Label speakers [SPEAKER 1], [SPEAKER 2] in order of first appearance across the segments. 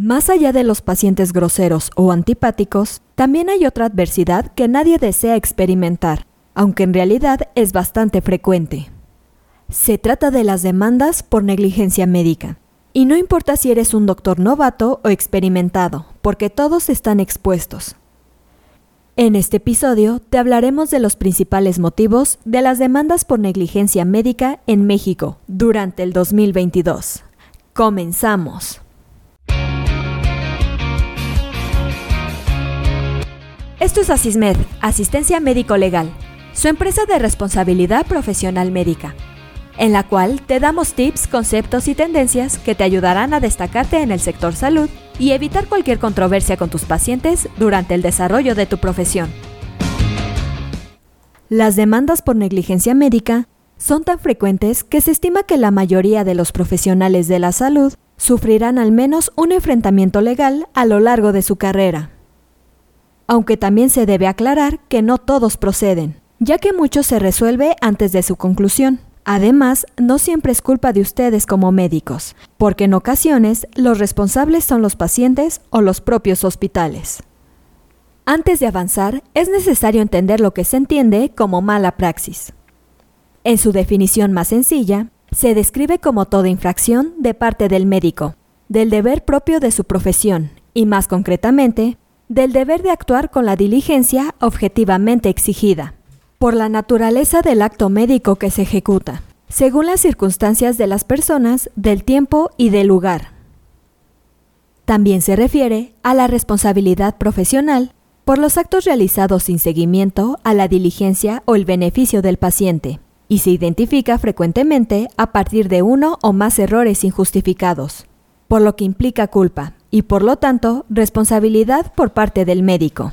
[SPEAKER 1] Más allá de los pacientes groseros o antipáticos, también hay otra adversidad que nadie desea experimentar, aunque en realidad es bastante frecuente. Se trata de las demandas por negligencia médica. Y no importa si eres un doctor novato o experimentado, porque todos están expuestos. En este episodio te hablaremos de los principales motivos de las demandas por negligencia médica en México durante el 2022. Comenzamos. Esto es Asismed, Asistencia Médico Legal, su empresa de responsabilidad profesional médica, en la cual te damos tips, conceptos y tendencias que te ayudarán a destacarte en el sector salud y evitar cualquier controversia con tus pacientes durante el desarrollo de tu profesión. Las demandas por negligencia médica son tan frecuentes que se estima que la mayoría de los profesionales de la salud sufrirán al menos un enfrentamiento legal a lo largo de su carrera aunque también se debe aclarar que no todos proceden, ya que mucho se resuelve antes de su conclusión. Además, no siempre es culpa de ustedes como médicos, porque en ocasiones los responsables son los pacientes o los propios hospitales. Antes de avanzar, es necesario entender lo que se entiende como mala praxis. En su definición más sencilla, se describe como toda infracción de parte del médico, del deber propio de su profesión, y más concretamente, del deber de actuar con la diligencia objetivamente exigida, por la naturaleza del acto médico que se ejecuta, según las circunstancias de las personas, del tiempo y del lugar. También se refiere a la responsabilidad profesional por los actos realizados sin seguimiento a la diligencia o el beneficio del paciente, y se identifica frecuentemente a partir de uno o más errores injustificados, por lo que implica culpa, y por lo tanto responsabilidad por parte del médico.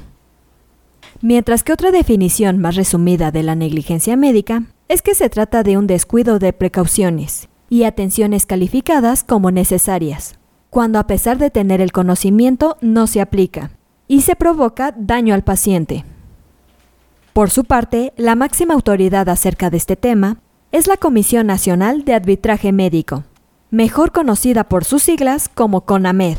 [SPEAKER 1] Mientras que otra definición más resumida de la negligencia médica es que se trata de un descuido de precauciones y atenciones calificadas como necesarias, cuando a pesar de tener el conocimiento no se aplica y se provoca daño al paciente. Por su parte, la máxima autoridad acerca de este tema es la Comisión Nacional de Arbitraje Médico, mejor conocida por sus siglas como CONAMED.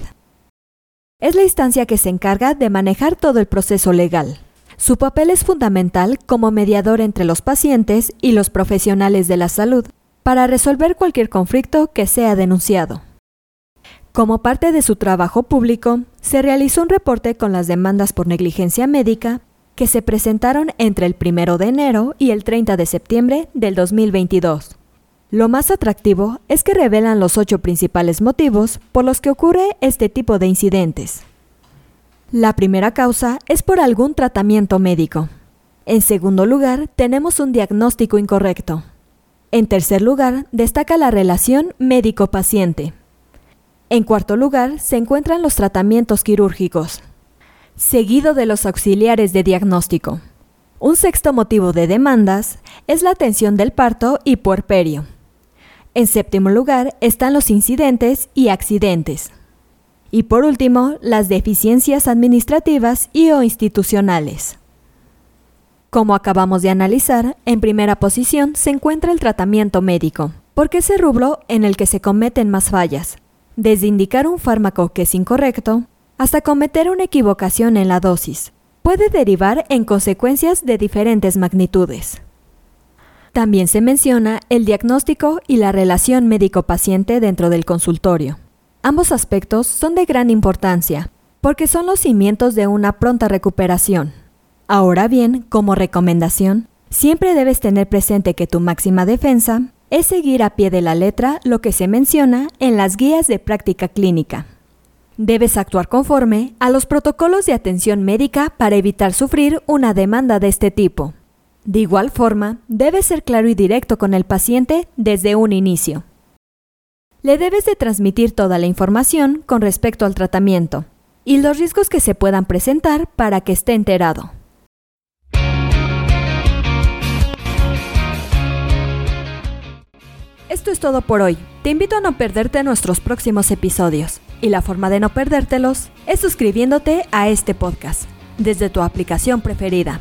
[SPEAKER 1] Es la instancia que se encarga de manejar todo el proceso legal. Su papel es fundamental como mediador entre los pacientes y los profesionales de la salud para resolver cualquier conflicto que sea denunciado. Como parte de su trabajo público, se realizó un reporte con las demandas por negligencia médica que se presentaron entre el 1 de enero y el 30 de septiembre del 2022. Lo más atractivo es que revelan los ocho principales motivos por los que ocurre este tipo de incidentes. La primera causa es por algún tratamiento médico. En segundo lugar, tenemos un diagnóstico incorrecto. En tercer lugar, destaca la relación médico-paciente. En cuarto lugar, se encuentran los tratamientos quirúrgicos, seguido de los auxiliares de diagnóstico. Un sexto motivo de demandas es la atención del parto y puerperio. En séptimo lugar están los incidentes y accidentes. Y por último, las deficiencias administrativas y o institucionales. Como acabamos de analizar, en primera posición se encuentra el tratamiento médico, porque es el rubro en el que se cometen más fallas, desde indicar un fármaco que es incorrecto hasta cometer una equivocación en la dosis. Puede derivar en consecuencias de diferentes magnitudes. También se menciona el diagnóstico y la relación médico-paciente dentro del consultorio. Ambos aspectos son de gran importancia, porque son los cimientos de una pronta recuperación. Ahora bien, como recomendación, siempre debes tener presente que tu máxima defensa es seguir a pie de la letra lo que se menciona en las guías de práctica clínica. Debes actuar conforme a los protocolos de atención médica para evitar sufrir una demanda de este tipo. De igual forma, debes ser claro y directo con el paciente desde un inicio. Le debes de transmitir toda la información con respecto al tratamiento y los riesgos que se puedan presentar para que esté enterado. Esto es todo por hoy. Te invito a no perderte nuestros próximos episodios. Y la forma de no perdértelos es suscribiéndote a este podcast desde tu aplicación preferida.